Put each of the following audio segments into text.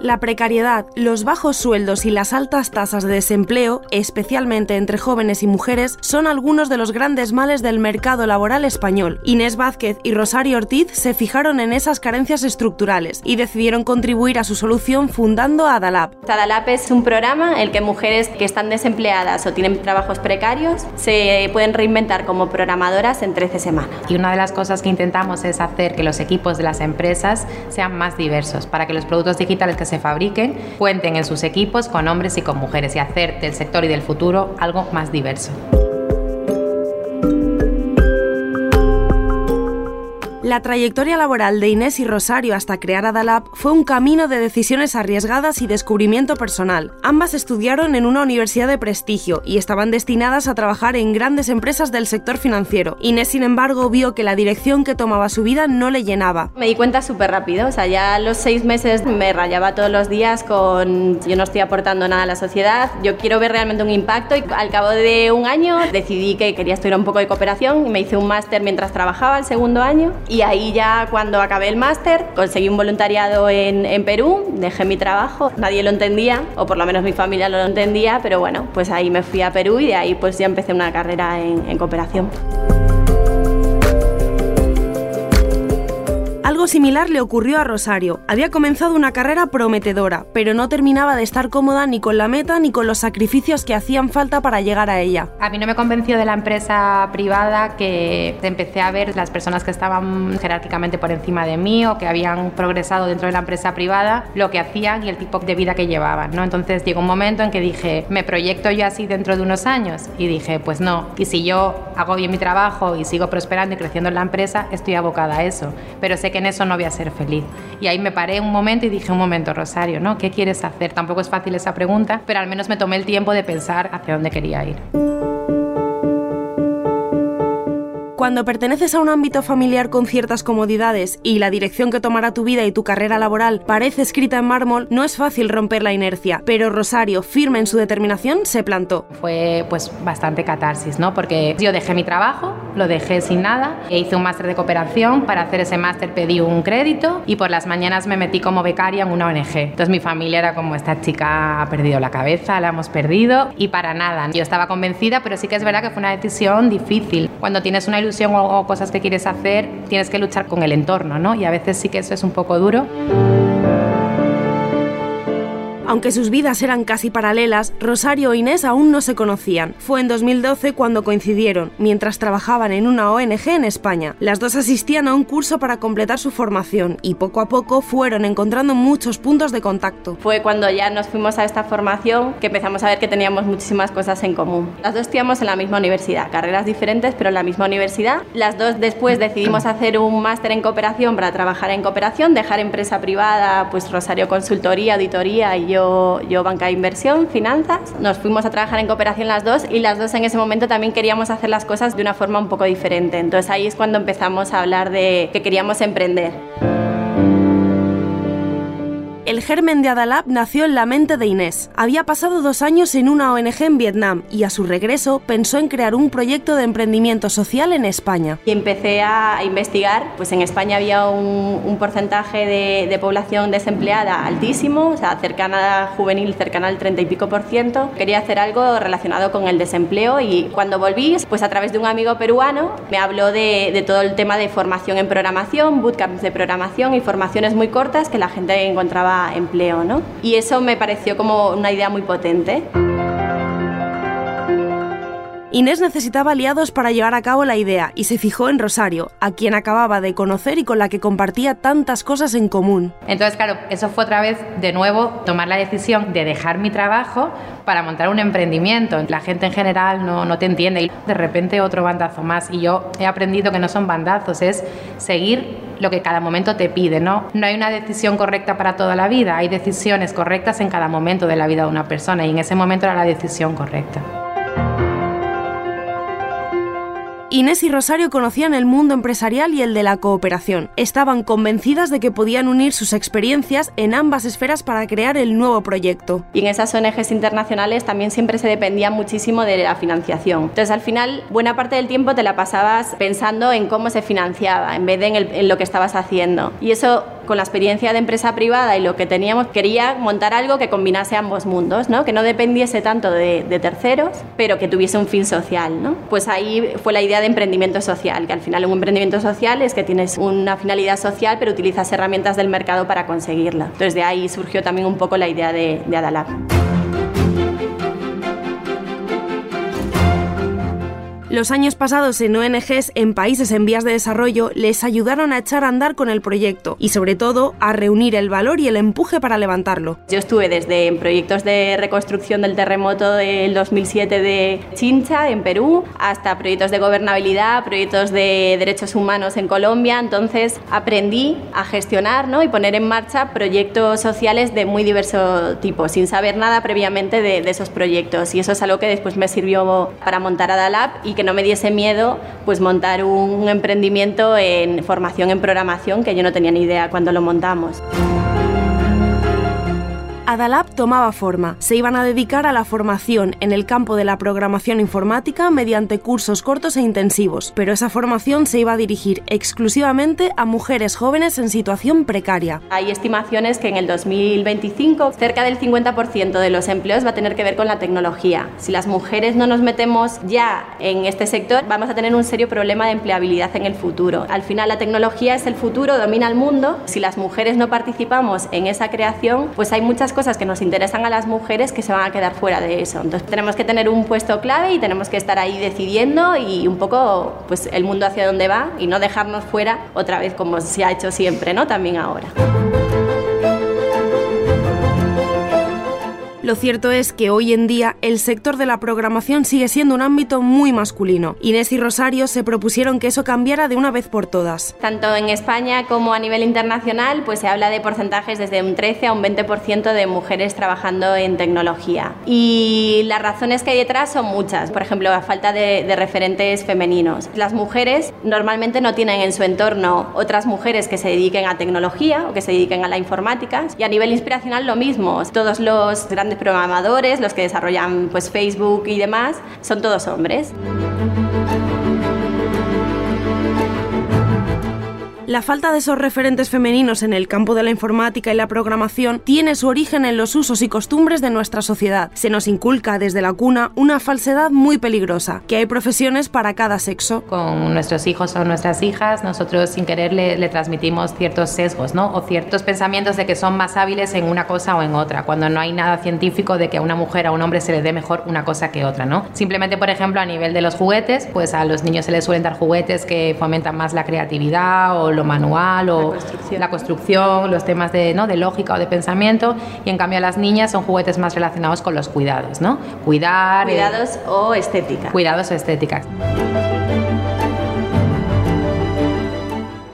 La precariedad, los bajos sueldos y las altas tasas de desempleo, especialmente entre jóvenes y mujeres, son algunos de los grandes males del mercado laboral español. Inés Vázquez y Rosario Ortiz se fijaron en esas carencias estructurales y decidieron contribuir a su solución fundando Adalab. Adalab es un programa en el que mujeres que están desempleadas o tienen trabajos precarios se pueden reinventar como programadoras en 13 semanas. Y una de las cosas que intentamos es hacer que los equipos de las empresas sean más diversos, para que los productos digitales que se fabriquen cuenten en sus equipos con hombres y con mujeres y hacer del sector y del futuro algo más diverso. La trayectoria laboral de Inés y Rosario hasta crear Adalab fue un camino de decisiones arriesgadas y descubrimiento personal. Ambas estudiaron en una universidad de prestigio y estaban destinadas a trabajar en grandes empresas del sector financiero. Inés, sin embargo, vio que la dirección que tomaba su vida no le llenaba. Me di cuenta súper rápido, o sea, ya a los seis meses me rayaba todos los días con yo no estoy aportando nada a la sociedad, yo quiero ver realmente un impacto y al cabo de un año decidí que quería estudiar un poco de cooperación y me hice un máster mientras trabajaba el segundo año y ahí ya cuando acabé el máster conseguí un voluntariado en, en, Perú, dejé mi trabajo, nadie lo entendía, o por lo menos mi familia no lo entendía, pero bueno, pues ahí me fui a Perú y de ahí pues ya empecé una carrera en, en cooperación. Algo similar le ocurrió a Rosario. Había comenzado una carrera prometedora, pero no terminaba de estar cómoda ni con la meta ni con los sacrificios que hacían falta para llegar a ella. A mí no me convenció de la empresa privada que empecé a ver las personas que estaban jerárquicamente por encima de mí o que habían progresado dentro de la empresa privada, lo que hacían y el tipo de vida que llevaban, ¿no? Entonces llegó un momento en que dije, ¿me proyecto yo así dentro de unos años? Y dije, pues no. Y si yo hago bien mi trabajo y sigo prosperando y creciendo en la empresa, estoy abocada a eso. Pero sé que en eso no voy a ser feliz. Y ahí me paré un momento y dije, un momento, Rosario, ¿no? ¿Qué quieres hacer? Tampoco es fácil esa pregunta, pero al menos me tomé el tiempo de pensar hacia dónde quería ir. Cuando perteneces a un ámbito familiar con ciertas comodidades y la dirección que tomará tu vida y tu carrera laboral parece escrita en mármol, no es fácil romper la inercia. Pero Rosario, firme en su determinación, se plantó. Fue pues bastante catarsis, ¿no? Porque yo dejé mi trabajo, lo dejé sin nada, e hice un máster de cooperación. Para hacer ese máster pedí un crédito y por las mañanas me metí como becaria en una ONG. Entonces mi familia era como esta chica ha perdido la cabeza, la hemos perdido y para nada. Yo estaba convencida, pero sí que es verdad que fue una decisión difícil. Cuando tienes una ilusión o cosas que quieres hacer, tienes que luchar con el entorno, ¿no? Y a veces sí que eso es un poco duro. Aunque sus vidas eran casi paralelas, Rosario e Inés aún no se conocían. Fue en 2012 cuando coincidieron, mientras trabajaban en una ONG en España. Las dos asistían a un curso para completar su formación y poco a poco fueron encontrando muchos puntos de contacto. Fue cuando ya nos fuimos a esta formación que empezamos a ver que teníamos muchísimas cosas en común. Las dos estudiamos en la misma universidad, carreras diferentes pero en la misma universidad. Las dos después decidimos hacer un máster en cooperación para trabajar en cooperación, dejar empresa privada, pues Rosario Consultoría, Auditoría y yo yo, banca de inversión, finanzas. Nos fuimos a trabajar en cooperación las dos y las dos en ese momento también queríamos hacer las cosas de una forma un poco diferente. Entonces ahí es cuando empezamos a hablar de que queríamos emprender. Germen de Adalab nació en la mente de Inés. Había pasado dos años en una ONG en Vietnam y a su regreso pensó en crear un proyecto de emprendimiento social en España. Y empecé a investigar, pues en España había un, porcentaje de, población desempleada altísimo, o sea, cercana juvenil, cercana al 30 y pico por ciento. Quería hacer algo relacionado con el desempleo y cuando volví, pues a través de un amigo peruano, me habló de, de todo el tema de formación en programación, bootcamps de programación y formaciones muy cortas que la gente encontraba Y eso me pareció como una idea muy potente. Inés necesitaba aliados para llevar a cabo la idea y se fijó en Rosario, a quien acababa de conocer y con la que compartía tantas cosas en común. Entonces, claro, eso fue otra vez de nuevo tomar la decisión de dejar mi trabajo para montar un emprendimiento. La gente en general no, no te entiende y de repente otro bandazo más. Y yo he aprendido que no son bandazos, es seguir lo que cada momento te pide, ¿no? No hay una decisión correcta para toda la vida, hay decisiones correctas en cada momento de la vida de una persona y en ese momento era la decisión correcta. Inés y Rosario conocían el mundo empresarial y el de la cooperación. Estaban convencidas de que podían unir sus experiencias en ambas esferas para crear el nuevo proyecto. Y en esas ONGs internacionales también siempre se dependía muchísimo de la financiación. Entonces al final buena parte del tiempo te la pasabas pensando en cómo se financiaba en vez de en, en lo que estabas haciendo. Y eso con la experiencia de empresa privada y lo que teníamos, quería montar algo que combinase ambos mundos, ¿no? que no dependiese tanto de, terceros, pero que tuviese un fin social. ¿no? Pues ahí fue la idea de emprendimiento social, que al final un emprendimiento social es que tienes una finalidad social, pero utilizas herramientas del mercado para conseguirla. Entonces de ahí surgió también un poco la idea de, de Adalab. Los años pasados en ONGs en países en vías de desarrollo les ayudaron a echar a andar con el proyecto y sobre todo a reunir el valor y el empuje para levantarlo. Yo estuve desde en proyectos de reconstrucción del terremoto del 2007 de Chincha en Perú hasta proyectos de gobernabilidad, proyectos de derechos humanos en Colombia, entonces aprendí a gestionar ¿no? y poner en marcha proyectos sociales de muy diverso tipo, sin saber nada previamente de, esos proyectos y eso es algo que después me sirvió para montar Adalab y no me diese miedo pues montar un emprendimiento en formación en programación que yo no tenía ni idea cuando lo montamos. Adalab tomaba forma. Se iban a dedicar a la formación en el campo de la programación informática mediante cursos cortos e intensivos, pero esa formación se iba a dirigir exclusivamente a mujeres jóvenes en situación precaria. Hay estimaciones que en el 2025 cerca del 50% de los empleos va a tener que ver con la tecnología. Si las mujeres no nos metemos ya en este sector, vamos a tener un serio problema de empleabilidad en el futuro. Al final la tecnología es el futuro, domina el mundo. Si las mujeres no participamos en esa creación, pues hay muchas cosas que nos interesan a las mujeres que se van a quedar fuera de eso. Entonces tenemos que tener un puesto clave y tenemos que estar ahí decidiendo y un poco pues el mundo hacia dónde va y no dejarnos fuera otra vez como se ha hecho siempre, ¿no? También ahora. Lo cierto es que hoy en día el sector de la programación sigue siendo un ámbito muy masculino. Inés y Rosario se propusieron que eso cambiara de una vez por todas. Tanto en España como a nivel internacional, pues se habla de porcentajes desde un 13 a un 20% de mujeres trabajando en tecnología. Y las razones que hay detrás son muchas. Por ejemplo, la falta de, referentes femeninos. Las mujeres normalmente no tienen en su entorno otras mujeres que se dediquen a tecnología o que se dediquen a la informática. Y a nivel inspiracional lo mismo. Todos los programadores, los que desarrollan pues Facebook y demás, son todos hombres. La falta de esos referentes femeninos en el campo de la informática y la programación tiene su origen en los usos y costumbres de nuestra sociedad. Se nos inculca desde la cuna una falsedad muy peligrosa, que hay profesiones para cada sexo. Con nuestros hijos o nuestras hijas, nosotros sin querer le, transmitimos ciertos sesgos, ¿no? O ciertos pensamientos de que son más hábiles en una cosa o en otra, cuando no hay nada científico de que a una mujer o a un hombre se le dé mejor una cosa que otra, ¿no? Simplemente, por ejemplo, a nivel de los juguetes, pues a los niños se les suelen dar juguetes que fomentan más la creatividad o lo manual o La construcción. la construcción, los temas de, ¿no? de lógica o de pensamiento, y en cambio a las niñas son juguetes más relacionados con los cuidados, ¿no? Cuidar, eh, Cuidados o estética. cuidados o estéticas.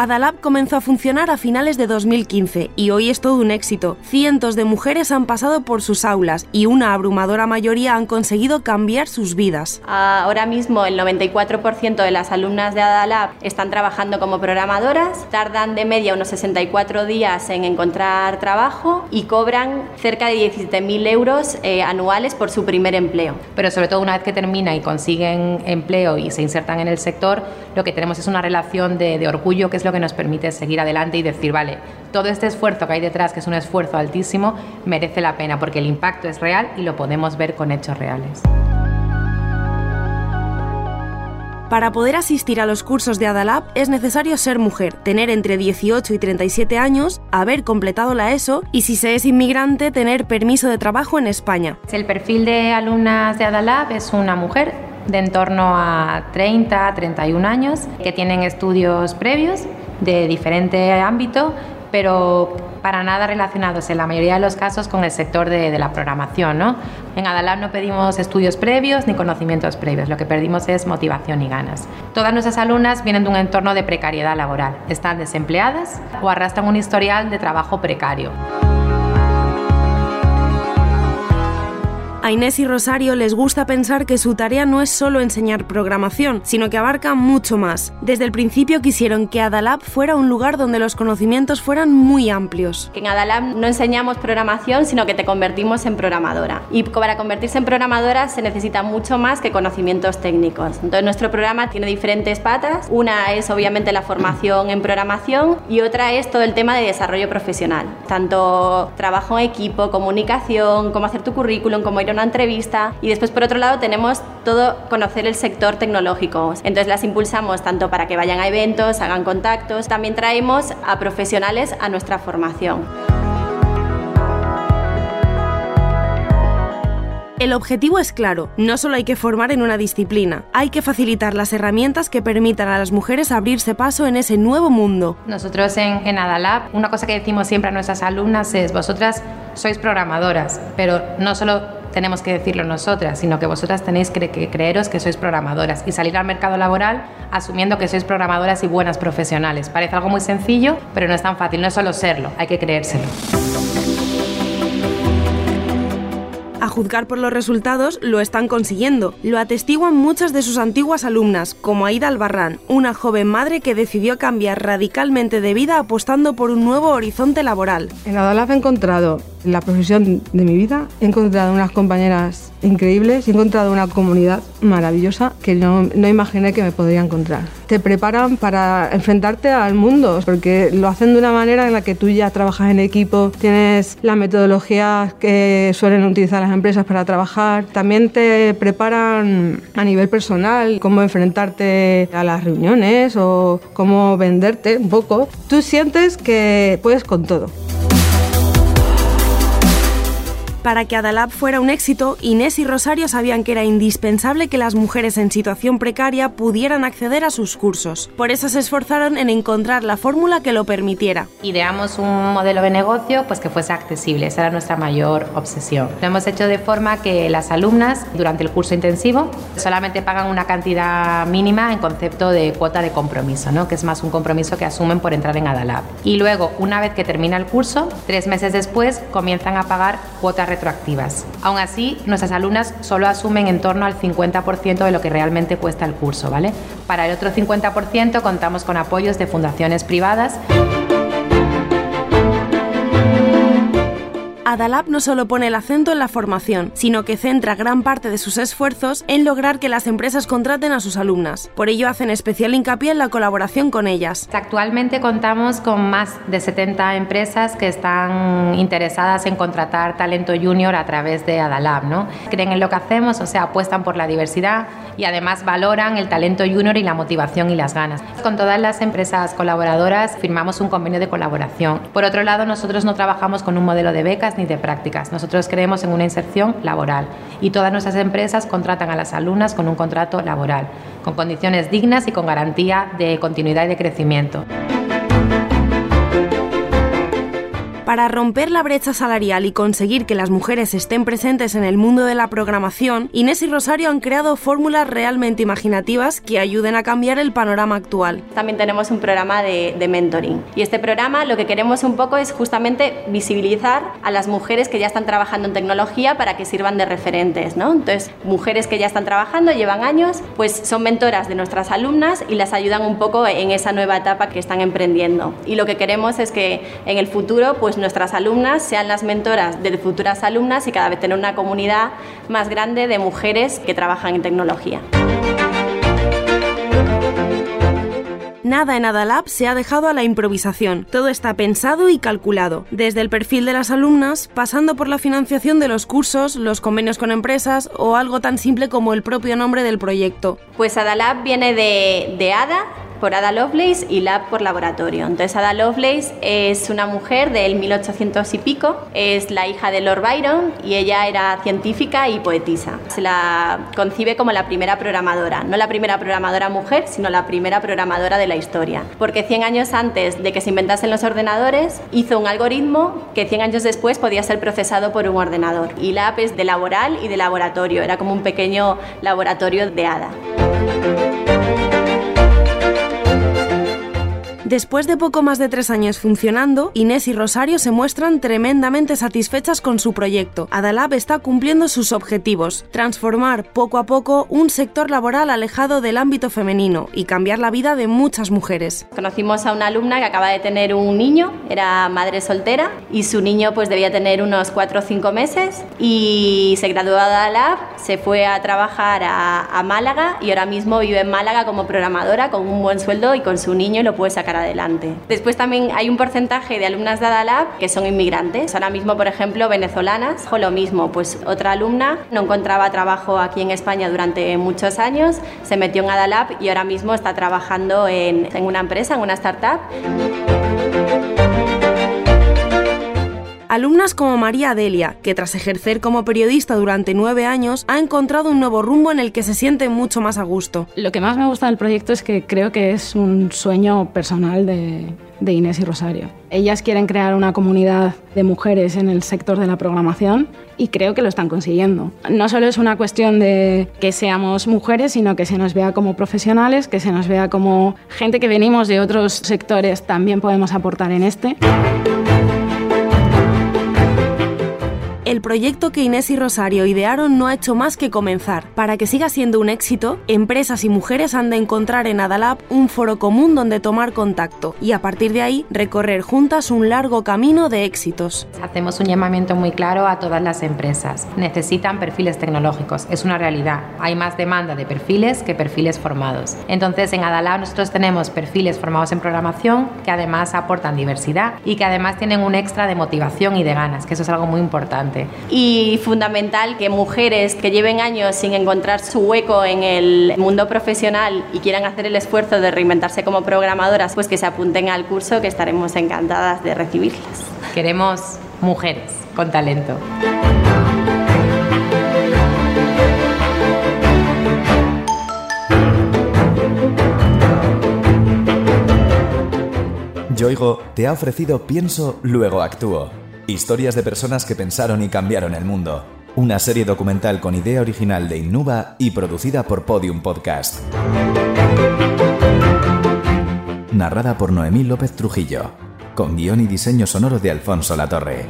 Adalab comenzó a funcionar a finales de 2015 y hoy es todo un éxito. Cientos de mujeres han pasado por sus aulas y una abrumadora mayoría han conseguido cambiar sus vidas. Ahora mismo el 94% de las alumnas de Adalab están trabajando como programadoras, tardan de media unos 64 días en encontrar trabajo y cobran cerca de 17.000 euros eh, anuales por su primer empleo. Pero sobre todo una vez que termina y consiguen empleo y se insertan en el sector, lo que tenemos es una relación de, de orgullo que es lo que nos permite seguir adelante y decir, vale, todo este esfuerzo que hay detrás, que es un esfuerzo altísimo, merece la pena porque el impacto es real y lo podemos ver con hechos reales. Para poder asistir a los cursos de Adalab es necesario ser mujer, tener entre 18 y 37 años, haber completado la ESO y si se es inmigrante tener permiso de trabajo en España. El perfil de alumnas de Adalab es una mujer de en torno a 30, 31 años, que tienen estudios previos de diferente ámbito, pero para nada relacionados en la mayoría de los casos con el sector de, la programación. ¿no? En Adalab no pedimos estudios previos ni conocimientos previos, lo que pedimos es motivación y ganas. Todas nuestras alumnas vienen de un entorno de precariedad laboral, están desempleadas o arrastran un historial de trabajo precario. A Inés y Rosario les gusta pensar que su tarea no es solo enseñar programación, sino que abarca mucho más. Desde el principio quisieron que Adalab fuera un lugar donde los conocimientos fueran muy amplios. En Adalab no enseñamos programación, sino que te convertimos en programadora. Y para convertirse en programadora se necesita mucho más que conocimientos técnicos. Entonces nuestro programa tiene diferentes patas. Una es obviamente la formación en programación y otra es todo el tema de desarrollo profesional. Tanto trabajo en equipo, comunicación, cómo hacer tu currículum, cómo ir a una entrevista. Y después por otro lado tenemos todo conocer el sector tecnológico. Entonces las impulsamos tanto para que vayan a eventos, hagan contactos. También traemos a profesionales a nuestra formación. El objetivo es claro, no solo hay que formar en una disciplina, hay que facilitar las herramientas que permitan a las mujeres abrirse paso en ese nuevo mundo. Nosotros en, en Adalab, una cosa que decimos siempre a nuestras alumnas es, vosotras sois programadoras, pero no solo tenemos que decirlo nosotras, sino que vosotras tenéis que, que, creeros que sois programadoras y salir al mercado laboral asumiendo que sois programadoras y buenas profesionales. Parece algo muy sencillo, pero no es tan fácil, no es solo serlo, hay que creérselo. A juzgar por los resultados, lo están consiguiendo. Lo atestiguan muchas de sus antiguas alumnas, como Aida Albarrán, una joven madre que decidió cambiar radicalmente de vida apostando por un nuevo horizonte laboral. En Adalab he encontrado la profesión de mi vida, he encontrado unas compañeras increíbles, he encontrado una comunidad maravillosa que no, no, imaginé que me podría encontrar. Te preparan para enfrentarte al mundo, porque lo hacen de una manera en la que tú ya trabajas en equipo, tienes la metodología que suelen utilizar las empresas para trabajar, también te preparan a nivel personal, cómo enfrentarte a las reuniones o cómo venderte un poco. Tú sientes que puedes con todo. Para que Adalab fuera un éxito, Inés y Rosario sabían que era indispensable que las mujeres en situación precaria pudieran acceder a sus cursos. Por eso se esforzaron en encontrar la fórmula que lo permitiera. Ideamos un modelo de negocio pues que fuese accesible, esa era nuestra mayor obsesión. Lo hemos hecho de forma que las alumnas durante el curso intensivo solamente pagan una cantidad mínima en concepto de cuota de compromiso, ¿no? que es más un compromiso que asumen por entrar en Adalab. Y luego, una vez que termina el curso, tres meses después comienzan a pagar cuotas retroactivas. Aún así, nuestras alumnas solo asumen en torno al 50% de lo que realmente cuesta el curso, ¿vale? Para el otro 50% contamos con apoyos de fundaciones privadas. Adalab no solo pone el acento en la formación, sino que centra gran parte de sus esfuerzos en lograr que las empresas contraten a sus alumnas. Por ello hacen especial hincapié en la colaboración con ellas. Actualmente contamos con más de 70 empresas que están interesadas en contratar talento junior a través de Adalab, ¿no? Creen en lo que hacemos, o sea, apuestan por la diversidad y además valoran el talento junior y la motivación y las ganas. Con todas las empresas colaboradoras firmamos un convenio de colaboración. Por otro lado, nosotros no trabajamos con un modelo de becas ni de prácticas. Nosotros creemos en una inserción laboral y todas nuestras empresas contratan a las alumnas con un contrato laboral, con condiciones dignas y con garantía de continuidad y de crecimiento. Para romper la brecha salarial y conseguir que las mujeres estén presentes en el mundo de la programación, Inés y Rosario han creado fórmulas realmente imaginativas que ayuden a cambiar el panorama actual. También tenemos un programa de, de, mentoring y este programa lo que queremos un poco es justamente visibilizar a las mujeres que ya están trabajando en tecnología para que sirvan de referentes, ¿no? Entonces, mujeres que ya están trabajando, llevan años, pues son mentoras de nuestras alumnas y las ayudan un poco en esa nueva etapa que están emprendiendo. Y lo que queremos es que en el futuro, pues nuestras alumnas sean las mentoras de futuras alumnas y cada vez tener una comunidad más grande de mujeres que trabajan en tecnología. Nada en Adalab se ha dejado a la improvisación. Todo está pensado y calculado, desde el perfil de las alumnas, pasando por la financiación de los cursos, los convenios con empresas o algo tan simple como el propio nombre del proyecto. Pues Adalab viene de, de Ada, por Ada Lovelace y Lab por laboratorio. Entonces Ada Lovelace es una mujer del 1800 y pico, es la hija de Lord Byron y ella era científica y poetisa. Se la concibe como la primera programadora, no la primera programadora mujer, sino la primera programadora de la historia, porque 100 años antes de que se inventasen los ordenadores hizo un algoritmo que 100 años después podía ser procesado por un ordenador. Y Lab es de laboral y de laboratorio, era como un pequeño laboratorio de Ada. Después de poco más de tres años funcionando, Inés y Rosario se muestran tremendamente satisfechas con su proyecto. Adalab está cumpliendo sus objetivos, transformar poco a poco un sector laboral alejado del ámbito femenino y cambiar la vida de muchas mujeres. Conocimos a una alumna que acaba de tener un niño, era madre soltera y su niño pues debía tener unos cuatro o cinco meses y se graduó de Adalab, se fue a trabajar a, a Málaga y ahora mismo vive en Málaga como programadora con un buen sueldo y con su niño y lo puede sacar adelante. Después también hay un porcentaje de alumnas de Adalab que son inmigrantes. Ahora mismo, por ejemplo, venezolanas, o lo mismo, pues otra alumna no encontraba trabajo aquí en España durante muchos años, se metió en Adalab y ahora mismo está trabajando en, en una empresa, en una startup. Alumnas como María Adelia, que tras ejercer como periodista durante nueve años, ha encontrado un nuevo rumbo en el que se siente mucho más a gusto. Lo que más me gusta del proyecto es que creo que es un sueño personal de, de Inés y Rosario. Ellas quieren crear una comunidad de mujeres en el sector de la programación y creo que lo están consiguiendo. No solo es una cuestión de que seamos mujeres, sino que se nos vea como profesionales, que se nos vea como gente que venimos de otros sectores, también podemos aportar en este. El proyecto que Inés y Rosario idearon no ha hecho más que comenzar. Para que siga siendo un éxito, empresas y mujeres han de encontrar en Adalab un foro común donde tomar contacto y a partir de ahí recorrer juntas un largo camino de éxitos. Hacemos un llamamiento muy claro a todas las empresas. Necesitan perfiles tecnológicos, es una realidad. Hay más demanda de perfiles que perfiles formados. Entonces en Adalab nosotros tenemos perfiles formados en programación que además aportan diversidad y que además tienen un extra de motivación y de ganas, que eso es algo muy importante. Y fundamental que mujeres que lleven años sin encontrar su hueco en el mundo profesional y quieran hacer el esfuerzo de reinventarse como programadoras, pues que se apunten al curso que estaremos encantadas de recibirlas. Queremos mujeres con talento. Yoigo te ha ofrecido Pienso, luego actúo. Historias de personas que pensaron y cambiaron el mundo. Una serie documental con idea original de Innuba y producida por Podium Podcast. Narrada por Noemí López Trujillo. Con guion y diseño sonoro de Alfonso Latorre.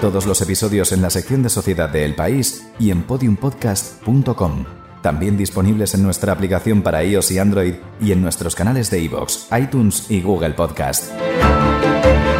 Todos los episodios en la sección de Sociedad de El País y en podiumpodcast.com. También disponibles en nuestra aplicación para iOS y Android y en nuestros canales de iVoox, iTunes y Google Podcast. Thank you.